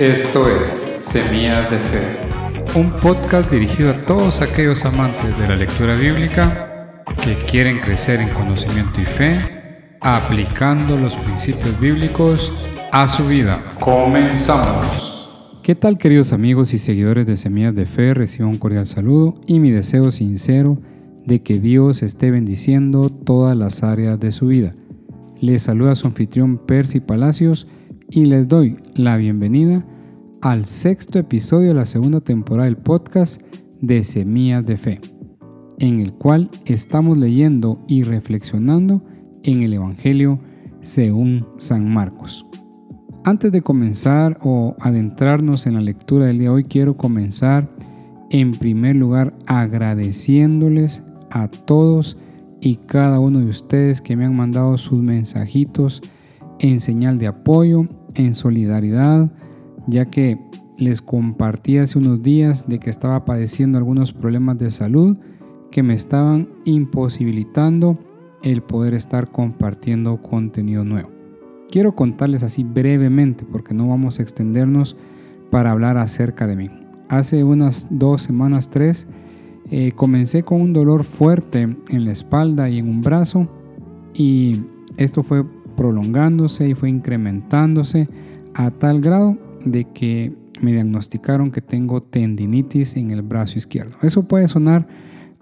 Esto es Semillas de Fe, un podcast dirigido a todos aquellos amantes de la lectura bíblica que quieren crecer en conocimiento y fe, aplicando los principios bíblicos a su vida. Comenzamos. ¿Qué tal queridos amigos y seguidores de Semillas de Fe? Recibo un cordial saludo y mi deseo sincero de que Dios esté bendiciendo todas las áreas de su vida. Les saluda su anfitrión Percy Palacios y les doy la bienvenida al sexto episodio de la segunda temporada del podcast de Semillas de Fe, en el cual estamos leyendo y reflexionando en el Evangelio según San Marcos. Antes de comenzar o adentrarnos en la lectura del día de hoy, quiero comenzar en primer lugar agradeciéndoles a todos y cada uno de ustedes que me han mandado sus mensajitos en señal de apoyo en solidaridad, ya que les compartí hace unos días de que estaba padeciendo algunos problemas de salud que me estaban imposibilitando el poder estar compartiendo contenido nuevo. Quiero contarles así brevemente porque no vamos a extendernos para hablar acerca de mí. Hace unas dos semanas, tres, eh, comencé con un dolor fuerte en la espalda y en un brazo y esto fue prolongándose y fue incrementándose a tal grado de que me diagnosticaron que tengo tendinitis en el brazo izquierdo. Eso puede sonar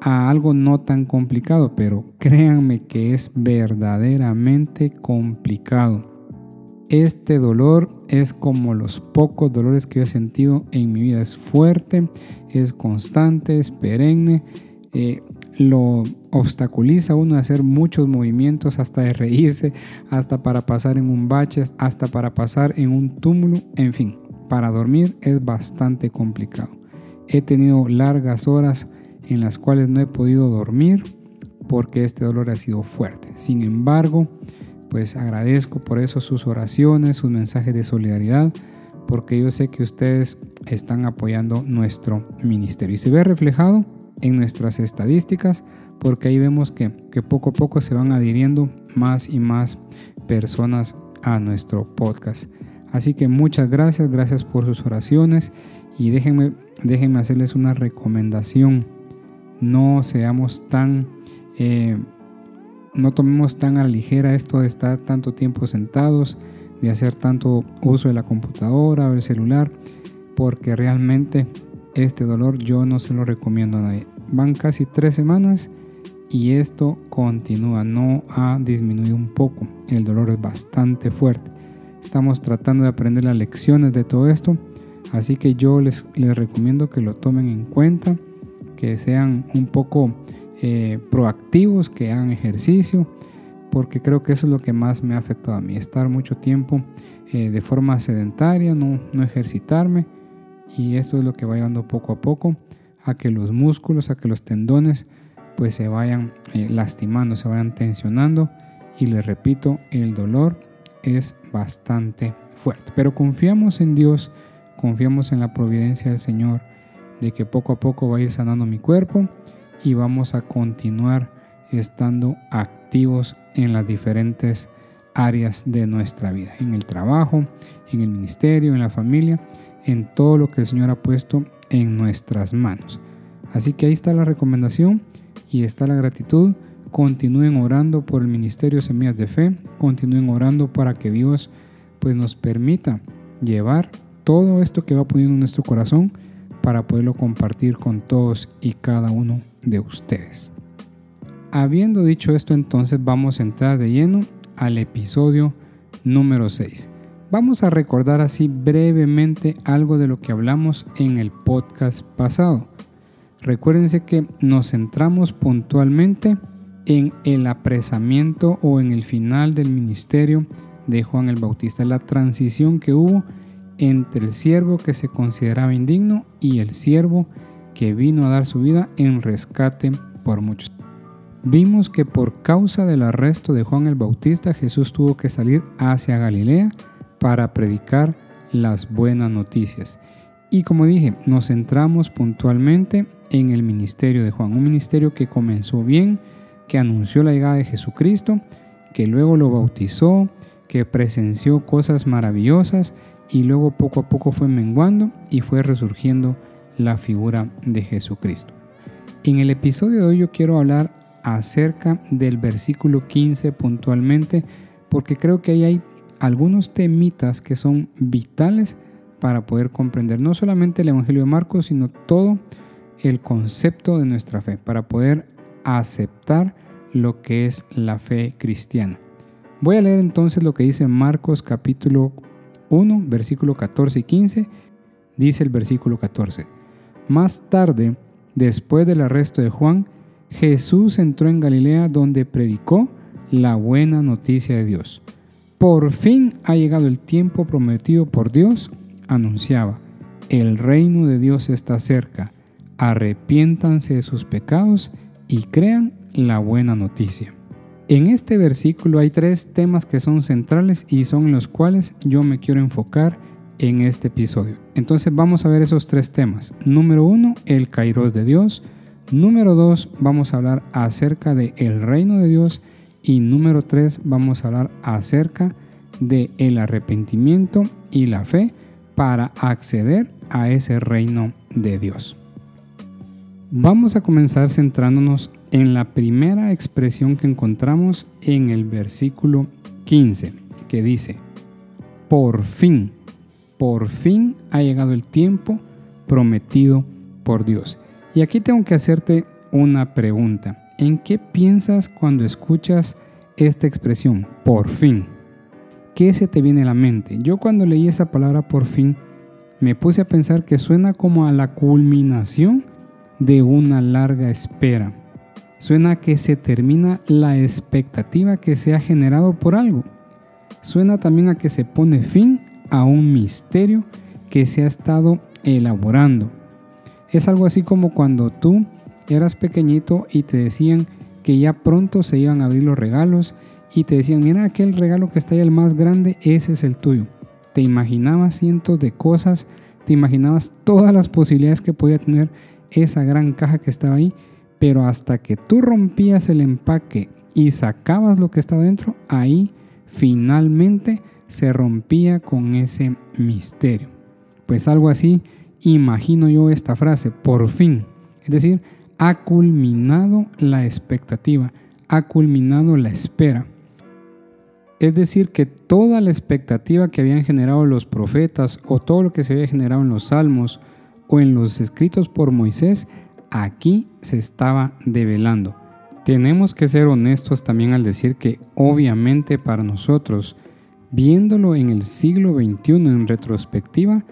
a algo no tan complicado, pero créanme que es verdaderamente complicado. Este dolor es como los pocos dolores que he sentido en mi vida. Es fuerte, es constante, es perenne. Eh, lo obstaculiza a uno de hacer muchos movimientos, hasta de reírse, hasta para pasar en un bache, hasta para pasar en un túmulo, en fin, para dormir es bastante complicado. He tenido largas horas en las cuales no he podido dormir porque este dolor ha sido fuerte. Sin embargo, pues agradezco por eso sus oraciones, sus mensajes de solidaridad, porque yo sé que ustedes están apoyando nuestro ministerio y se ve reflejado en nuestras estadísticas porque ahí vemos que, poco a poco se van adhiriendo más y más personas a nuestro podcast. Así que muchas gracias, gracias por sus oraciones y déjenme, déjenme hacerles una recomendación. No seamos tan, eh, no tomemos tan a ligera esto de estar tanto tiempo sentados, de hacer tanto uso de la computadora o el celular, porque realmente este dolor yo no se lo recomiendo a nadie. Van casi tres semanas y esto continúa, no ha disminuido un poco. El dolor es bastante fuerte. Estamos tratando de aprender las lecciones de todo esto, así que yo les, les recomiendo que lo tomen en cuenta, que sean un poco eh, proactivos, que hagan ejercicio, porque creo que eso es lo que más me ha afectado a mí, estar mucho tiempo eh, de forma sedentaria, no, no ejercitarme y eso es lo que va llevando poco a poco a que los músculos, a que los tendones pues se vayan eh, lastimando, se vayan tensionando y les repito, el dolor es bastante fuerte. Pero confiamos en Dios, confiamos en la providencia del Señor de que poco a poco va a ir sanando mi cuerpo y vamos a continuar estando activos en las diferentes áreas de nuestra vida, en el trabajo, en el ministerio, en la familia en todo lo que el Señor ha puesto en nuestras manos. Así que ahí está la recomendación y está la gratitud. Continúen orando por el ministerio Semillas de Fe, continúen orando para que Dios pues nos permita llevar todo esto que va poniendo en nuestro corazón para poderlo compartir con todos y cada uno de ustedes. Habiendo dicho esto, entonces vamos a entrar de lleno al episodio número 6. Vamos a recordar así brevemente algo de lo que hablamos en el podcast pasado. Recuérdense que nos centramos puntualmente en el apresamiento o en el final del ministerio de Juan el Bautista, la transición que hubo entre el siervo que se consideraba indigno y el siervo que vino a dar su vida en rescate por muchos. Vimos que por causa del arresto de Juan el Bautista Jesús tuvo que salir hacia Galilea para predicar las buenas noticias. Y como dije, nos centramos puntualmente en el ministerio de Juan, un ministerio que comenzó bien, que anunció la llegada de Jesucristo, que luego lo bautizó, que presenció cosas maravillosas y luego poco a poco fue menguando y fue resurgiendo la figura de Jesucristo. En el episodio de hoy yo quiero hablar acerca del versículo 15 puntualmente porque creo que ahí hay algunos temitas que son vitales para poder comprender no solamente el Evangelio de Marcos, sino todo el concepto de nuestra fe, para poder aceptar lo que es la fe cristiana. Voy a leer entonces lo que dice Marcos capítulo 1, versículo 14 y 15. Dice el versículo 14. Más tarde, después del arresto de Juan, Jesús entró en Galilea donde predicó la buena noticia de Dios. Por fin ha llegado el tiempo prometido por Dios, anunciaba. El reino de Dios está cerca. Arrepiéntanse de sus pecados y crean la buena noticia. En este versículo hay tres temas que son centrales y son los cuales yo me quiero enfocar en este episodio. Entonces vamos a ver esos tres temas. Número uno, el Kairos de Dios. Número dos, vamos a hablar acerca de el reino de Dios. Y número tres, vamos a hablar acerca de el arrepentimiento y la fe para acceder a ese reino de Dios. Vamos a comenzar centrándonos en la primera expresión que encontramos en el versículo 15, que dice, por fin, por fin ha llegado el tiempo prometido por Dios. Y aquí tengo que hacerte una pregunta. ¿En qué piensas cuando escuchas esta expresión, por fin? ¿Qué se te viene a la mente? Yo cuando leí esa palabra por fin, me puse a pensar que suena como a la culminación de una larga espera. Suena que se termina la expectativa que se ha generado por algo. Suena también a que se pone fin a un misterio que se ha estado elaborando. Es algo así como cuando tú eras pequeñito y te decían que ya pronto se iban a abrir los regalos y te decían, mira aquel regalo que está ahí el más grande, ese es el tuyo. Te imaginabas cientos de cosas, te imaginabas todas las posibilidades que podía tener esa gran caja que estaba ahí, pero hasta que tú rompías el empaque y sacabas lo que estaba dentro, ahí finalmente se rompía con ese misterio. Pues algo así, imagino yo esta frase, por fin. Es decir, ha culminado la expectativa, ha culminado la espera. Es decir, que toda la expectativa que habían generado los profetas o todo lo que se había generado en los salmos o en los escritos por Moisés, aquí se estaba develando. Tenemos que ser honestos también al decir que obviamente para nosotros, viéndolo en el siglo XXI en retrospectiva,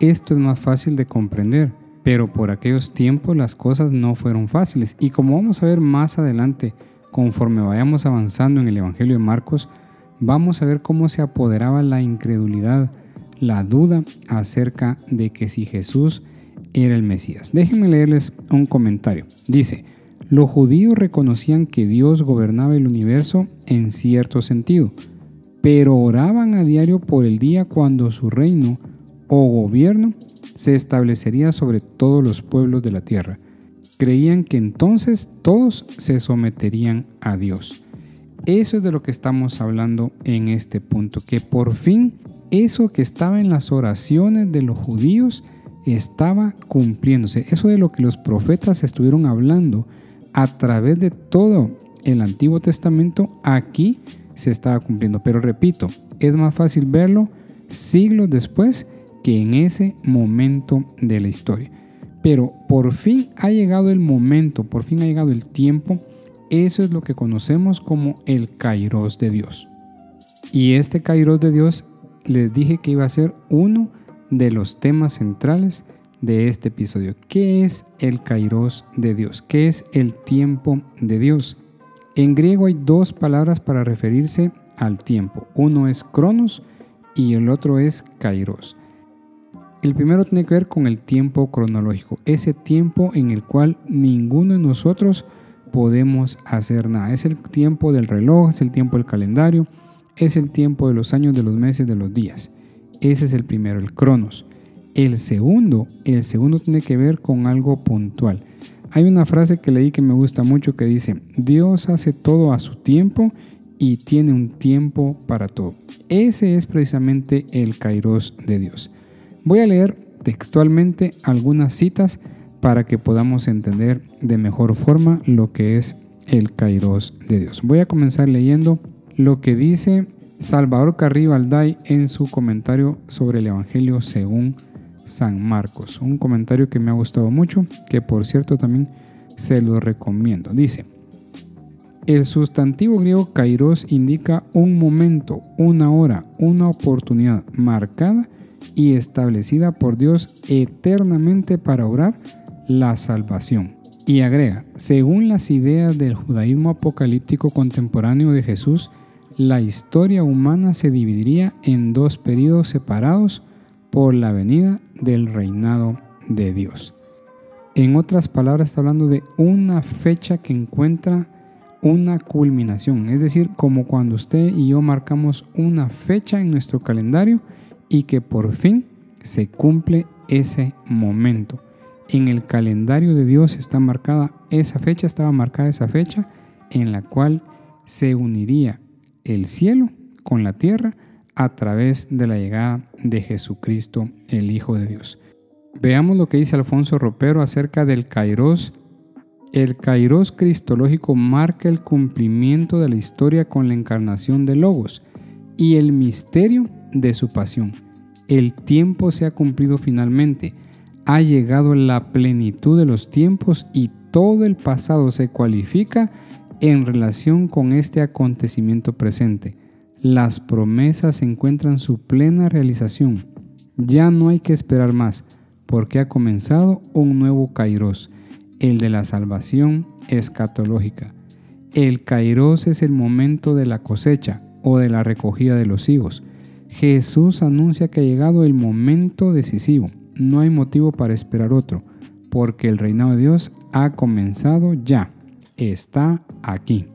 esto es más fácil de comprender, pero por aquellos tiempos las cosas no fueron fáciles y como vamos a ver más adelante, conforme vayamos avanzando en el Evangelio de Marcos, vamos a ver cómo se apoderaba la incredulidad, la duda acerca de que si Jesús era el Mesías. Déjenme leerles un comentario. Dice, los judíos reconocían que Dios gobernaba el universo en cierto sentido, pero oraban a diario por el día cuando su reino o gobierno se establecería sobre todos los pueblos de la tierra. Creían que entonces todos se someterían a Dios. Eso es de lo que estamos hablando en este punto, que por fin eso que estaba en las oraciones de los judíos estaba cumpliéndose. Eso de lo que los profetas estuvieron hablando a través de todo el Antiguo Testamento, aquí se estaba cumpliendo. Pero repito, es más fácil verlo siglos después que en ese momento de la historia. Pero por fin ha llegado el momento, por fin ha llegado el tiempo eso es lo que conocemos como el Kairos de Dios. Y este Kairos de Dios les dije que iba a ser uno de los temas centrales de este episodio. ¿Qué es el Kairos de Dios? ¿Qué es el tiempo de Dios? En griego hay dos palabras para referirse al tiempo. Uno es cronos y el otro es kairos. El primero tiene que ver con el tiempo cronológico, ese tiempo en el cual ninguno de nosotros podemos hacer nada. Es el tiempo del reloj, es el tiempo del calendario, es el tiempo de los años, de los meses, de los días. Ese es el primero, el cronos. El segundo, el segundo tiene que ver con algo puntual. Hay una frase que leí que me gusta mucho que dice, Dios hace todo a su tiempo y tiene un tiempo para todo. Ese es precisamente el kairos de Dios. Voy a leer textualmente algunas citas para que podamos entender de mejor forma lo que es el kairos de Dios. Voy a comenzar leyendo lo que dice Salvador Carrillo Alday en su comentario sobre el Evangelio según San Marcos. Un comentario que me ha gustado mucho, que por cierto también se lo recomiendo. Dice, el sustantivo griego kairos indica un momento, una hora, una oportunidad marcada y establecida por Dios eternamente para obrar la salvación. Y agrega, según las ideas del judaísmo apocalíptico contemporáneo de Jesús, la historia humana se dividiría en dos periodos separados por la venida del reinado de Dios. En otras palabras, está hablando de una fecha que encuentra una culminación, es decir, como cuando usted y yo marcamos una fecha en nuestro calendario y que por fin se cumple ese momento. En el calendario de Dios está marcada esa fecha, estaba marcada esa fecha en la cual se uniría el cielo con la tierra a través de la llegada de Jesucristo, el Hijo de Dios. Veamos lo que dice Alfonso Ropero acerca del Kairos. El Kairos cristológico marca el cumplimiento de la historia con la encarnación de Logos y el misterio de su pasión. El tiempo se ha cumplido finalmente, ha llegado la plenitud de los tiempos y todo el pasado se cualifica en relación con este acontecimiento presente. Las promesas encuentran su plena realización. Ya no hay que esperar más, porque ha comenzado un nuevo Kairos, el de la salvación escatológica. El Kairos es el momento de la cosecha o de la recogida de los higos. Jesús anuncia que ha llegado el momento decisivo. No hay motivo para esperar otro, porque el reinado de Dios ha comenzado ya. Está aquí.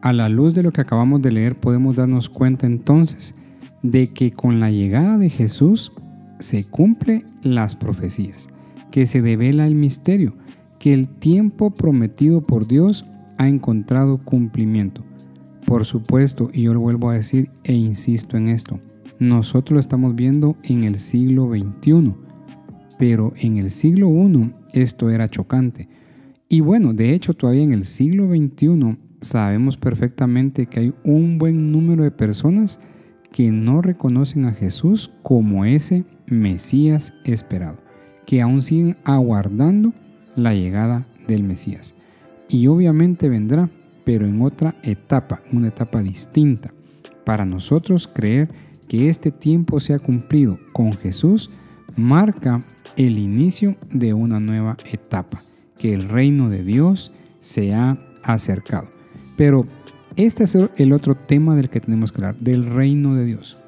A la luz de lo que acabamos de leer podemos darnos cuenta entonces de que con la llegada de Jesús se cumplen las profecías, que se devela el misterio, que el tiempo prometido por Dios ha encontrado cumplimiento. Por supuesto, y yo lo vuelvo a decir e insisto en esto, nosotros lo estamos viendo en el siglo XXI, pero en el siglo I esto era chocante. Y bueno, de hecho todavía en el siglo XXI sabemos perfectamente que hay un buen número de personas que no reconocen a Jesús como ese Mesías esperado, que aún siguen aguardando la llegada del Mesías. Y obviamente vendrá, pero en otra etapa, una etapa distinta. Para nosotros creer que este tiempo se ha cumplido con Jesús marca el inicio de una nueva etapa, que el reino de Dios se ha acercado. Pero este es el otro tema del que tenemos que hablar, del reino de Dios.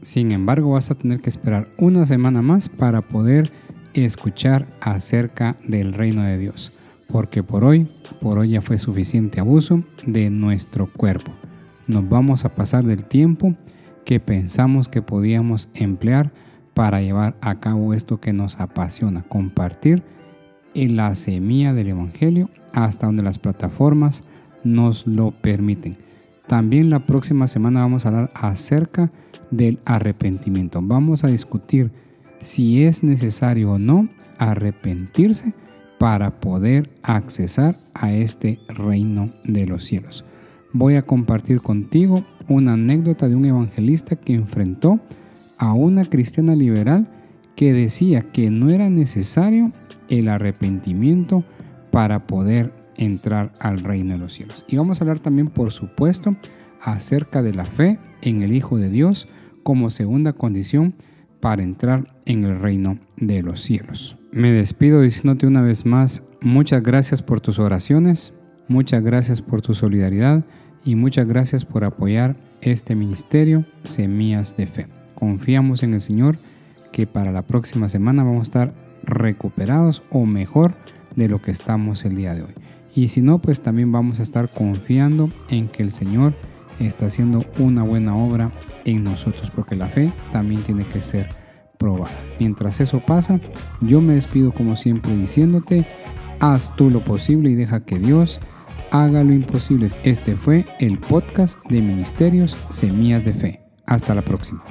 Sin embargo, vas a tener que esperar una semana más para poder escuchar acerca del reino de Dios. Porque por hoy, por hoy ya fue suficiente abuso de nuestro cuerpo. Nos vamos a pasar del tiempo que pensamos que podíamos emplear para llevar a cabo esto que nos apasiona, compartir en la semilla del Evangelio hasta donde las plataformas nos lo permiten. También la próxima semana vamos a hablar acerca del arrepentimiento. Vamos a discutir si es necesario o no arrepentirse para poder accesar a este reino de los cielos. Voy a compartir contigo una anécdota de un evangelista que enfrentó a una cristiana liberal que decía que no era necesario el arrepentimiento para poder entrar al reino de los cielos. Y vamos a hablar también, por supuesto, acerca de la fe en el Hijo de Dios como segunda condición para entrar en el reino de los cielos. Me despido diciéndote una vez más, muchas gracias por tus oraciones, muchas gracias por tu solidaridad y muchas gracias por apoyar este ministerio Semillas de Fe. Confiamos en el Señor que para la próxima semana vamos a estar recuperados o mejor de lo que estamos el día de hoy. Y si no, pues también vamos a estar confiando en que el Señor está haciendo una buena obra en nosotros, porque la fe también tiene que ser Mientras eso pasa, yo me despido como siempre diciéndote, haz tú lo posible y deja que Dios haga lo imposible. Este fue el podcast de Ministerios Semillas de Fe. Hasta la próxima.